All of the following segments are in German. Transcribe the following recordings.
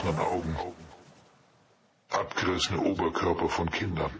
ausgestochenen Augen. Abgerissene Oberkörper von Kindern.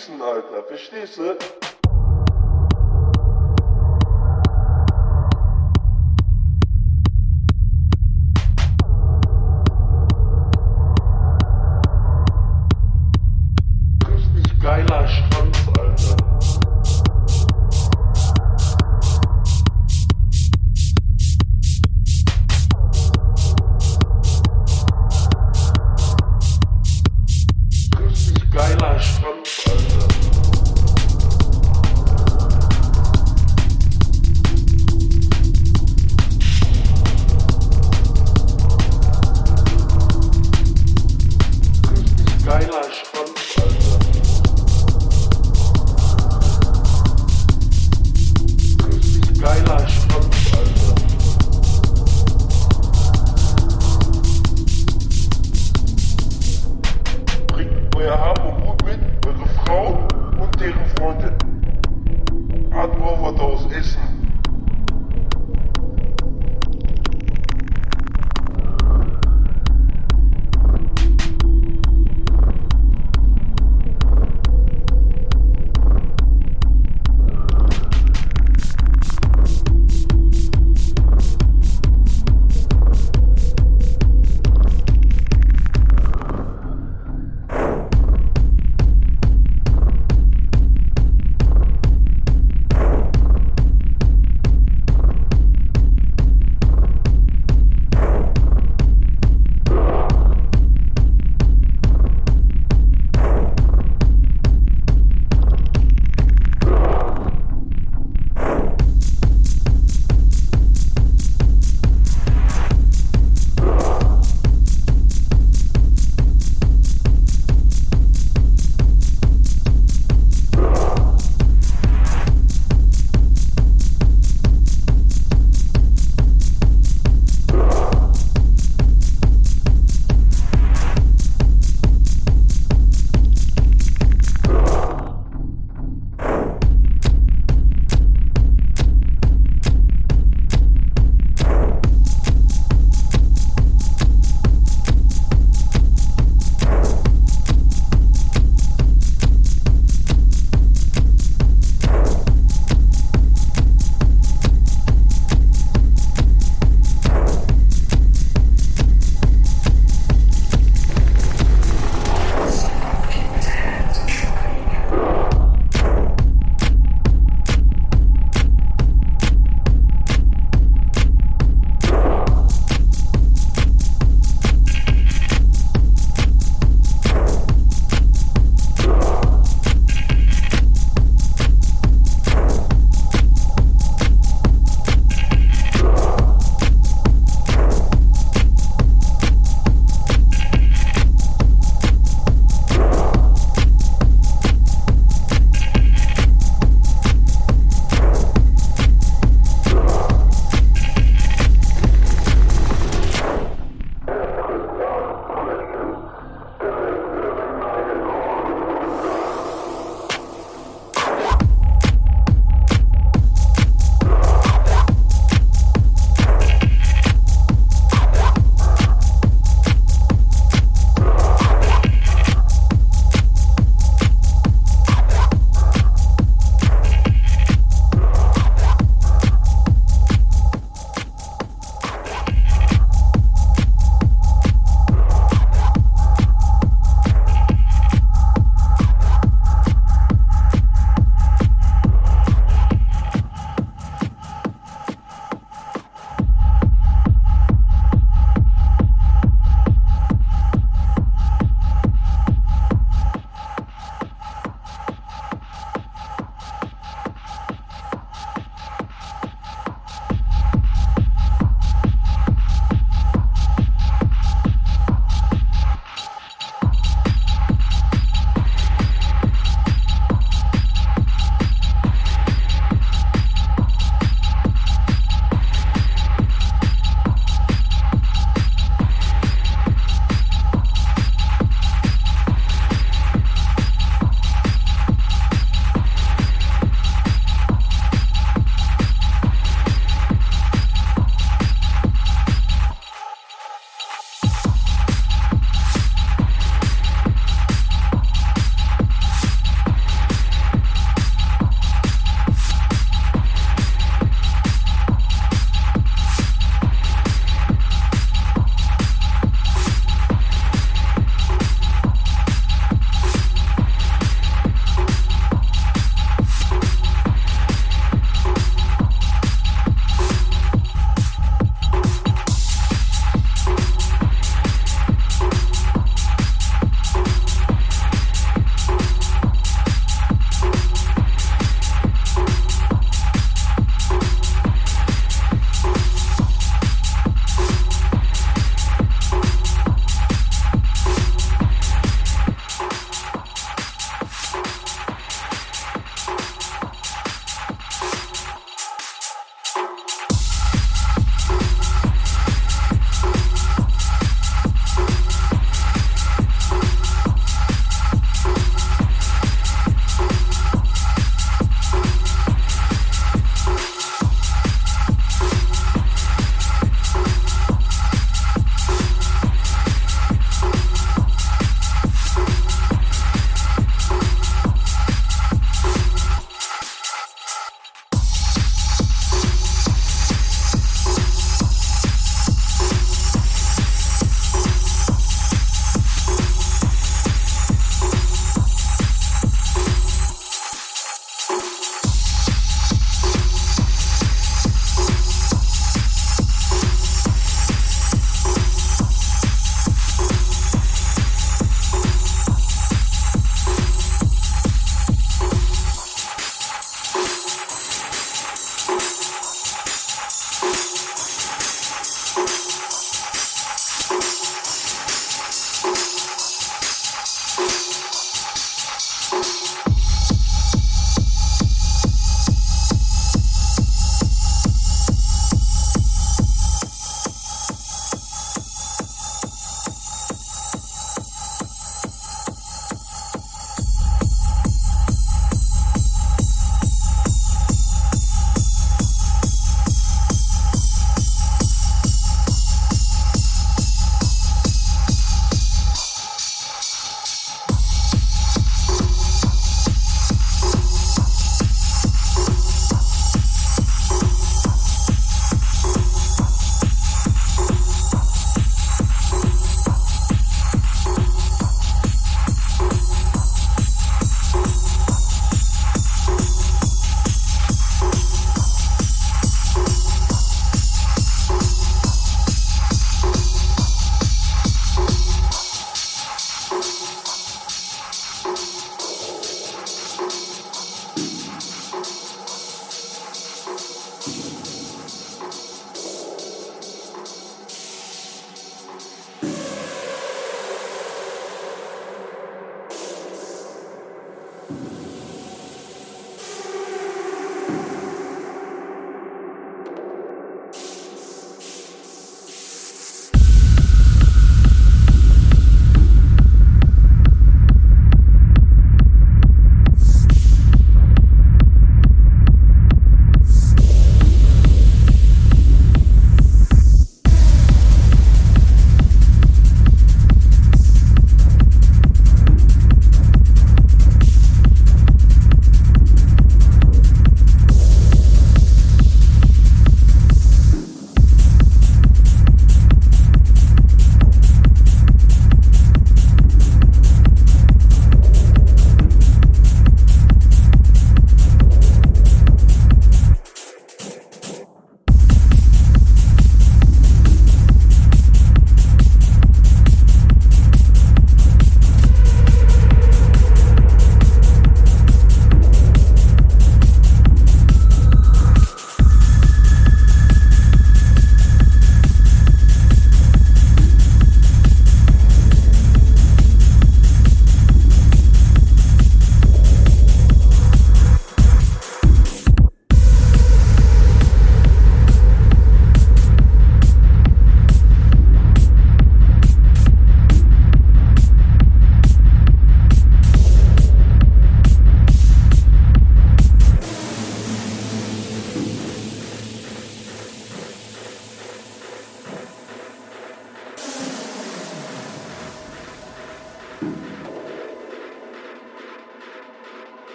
Schießen, Alter. Verstehst du?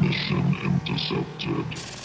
Transmission intercepted.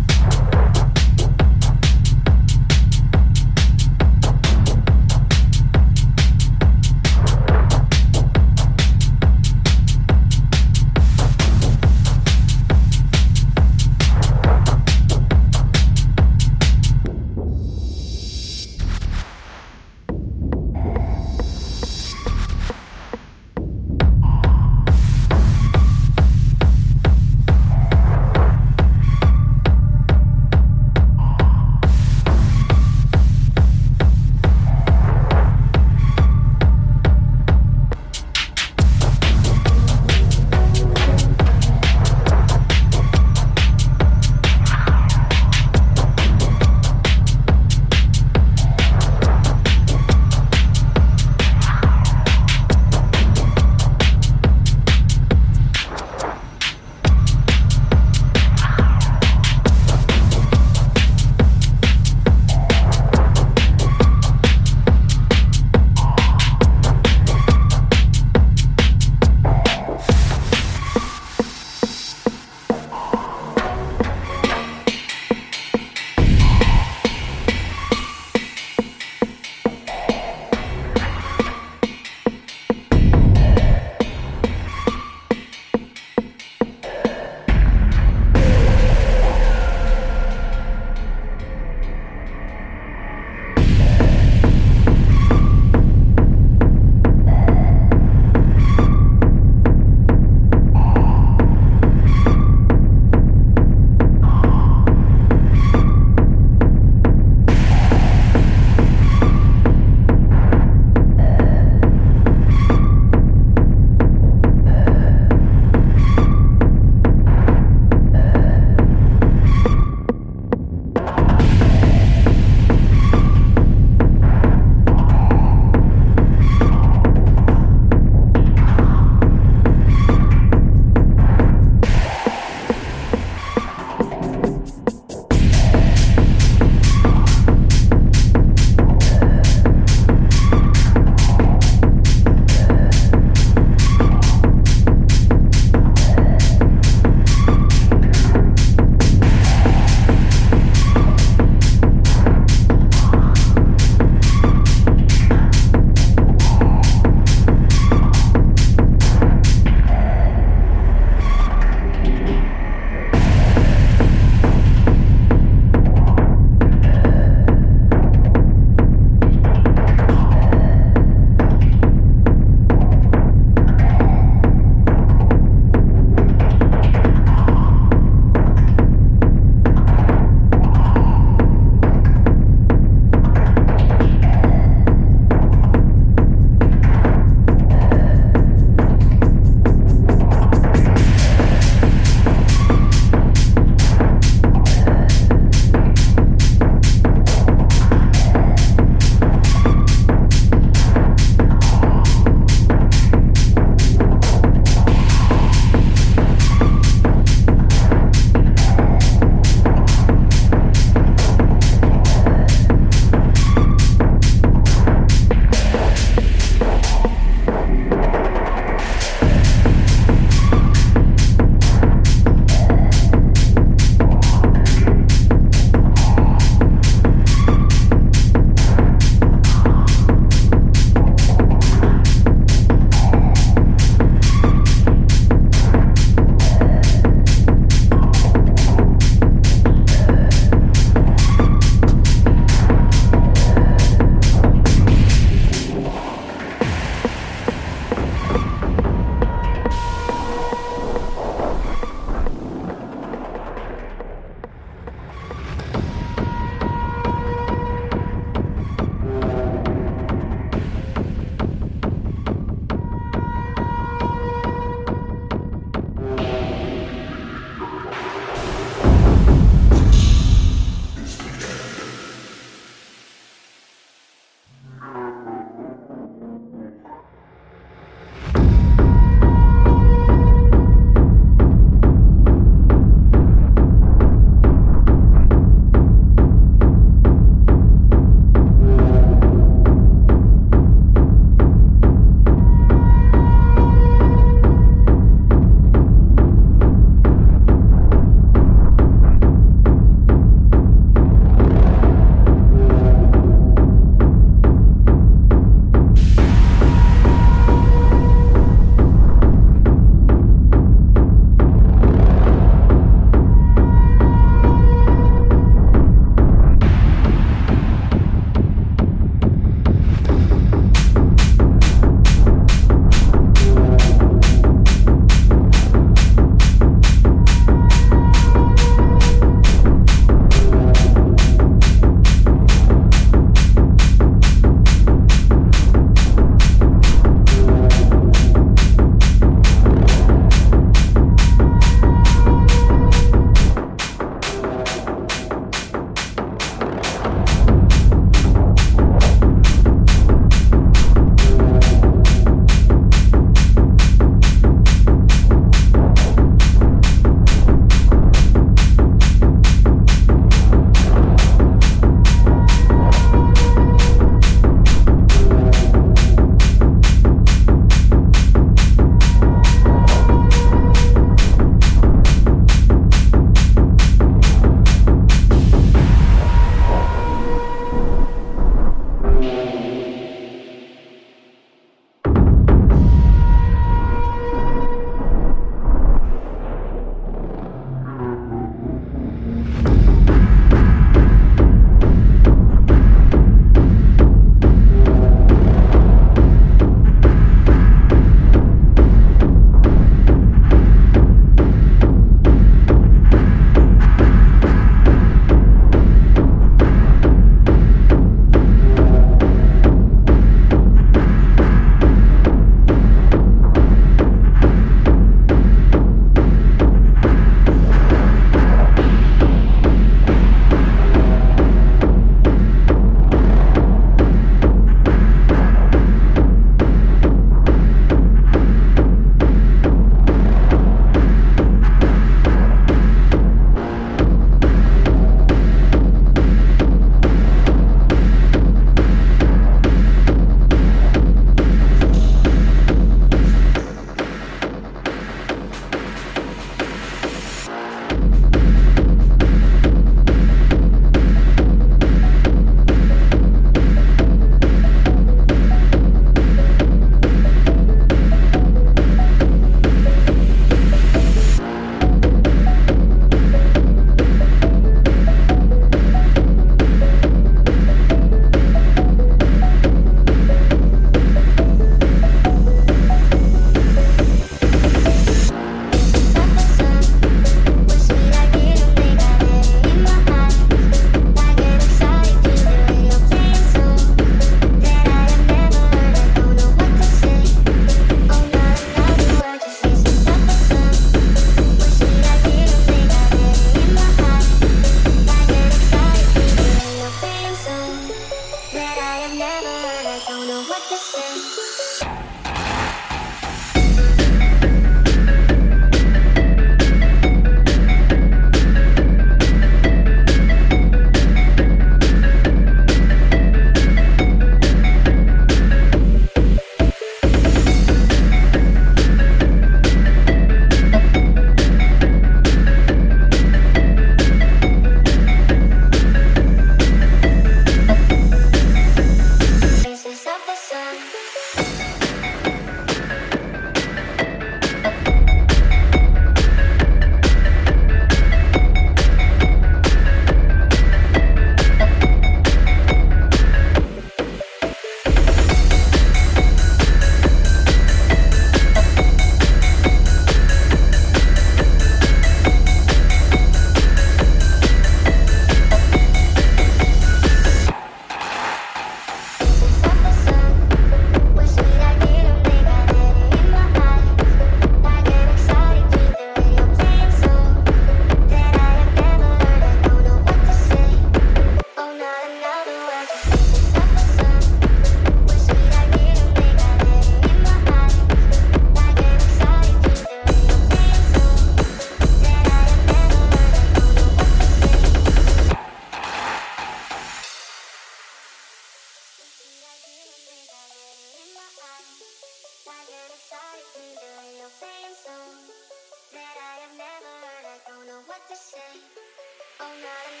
all night.